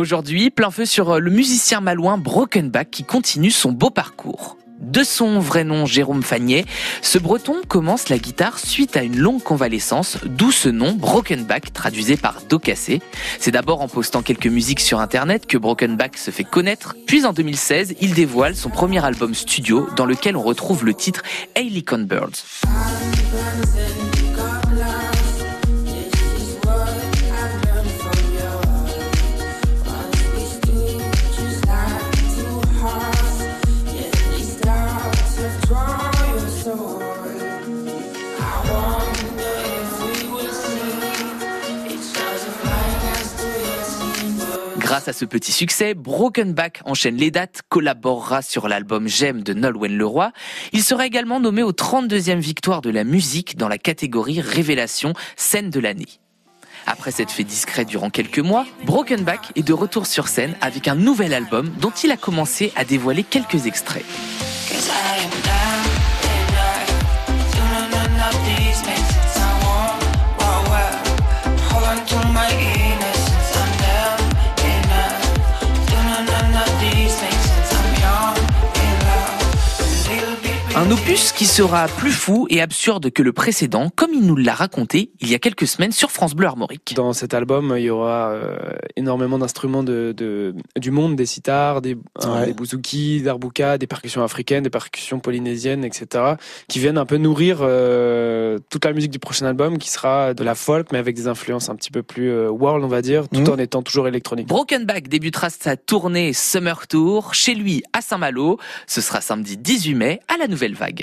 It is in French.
Aujourd'hui, plein feu sur le musicien malouin Brokenback qui continue son beau parcours. De son vrai nom Jérôme Fagnet, ce breton commence la guitare suite à une longue convalescence, d'où ce nom Brokenback traduisé par dos cassé. C'est d'abord en postant quelques musiques sur internet que Brokenback se fait connaître, puis en 2016, il dévoile son premier album studio dans lequel on retrouve le titre Helicon Birds. Grâce à ce petit succès, Brokenback enchaîne les dates, collaborera sur l'album J'aime de Nolwenn Leroy. Il sera également nommé aux 32e victoire de la musique dans la catégorie Révélation scène de l'année. Après s'être fait discret durant quelques mois, Brokenback est de retour sur scène avec un nouvel album dont il a commencé à dévoiler quelques extraits. Un opus qui sera plus fou et absurde que le précédent, comme il nous l'a raconté il y a quelques semaines sur France Bleu Armorique. Dans cet album, il y aura euh, énormément d'instruments de, de, du monde, des sitars, des, euh, des bouzouki, d'arbouka, des percussions africaines, des percussions polynésiennes, etc., qui viennent un peu nourrir euh, toute la musique du prochain album, qui sera de la folk, mais avec des influences un petit peu plus euh, world, on va dire, tout mmh. en étant toujours électronique. Brokenback débutera sa tournée Summer Tour chez lui à Saint-Malo. Ce sera samedi 18 mai à la Nouvelle Vague.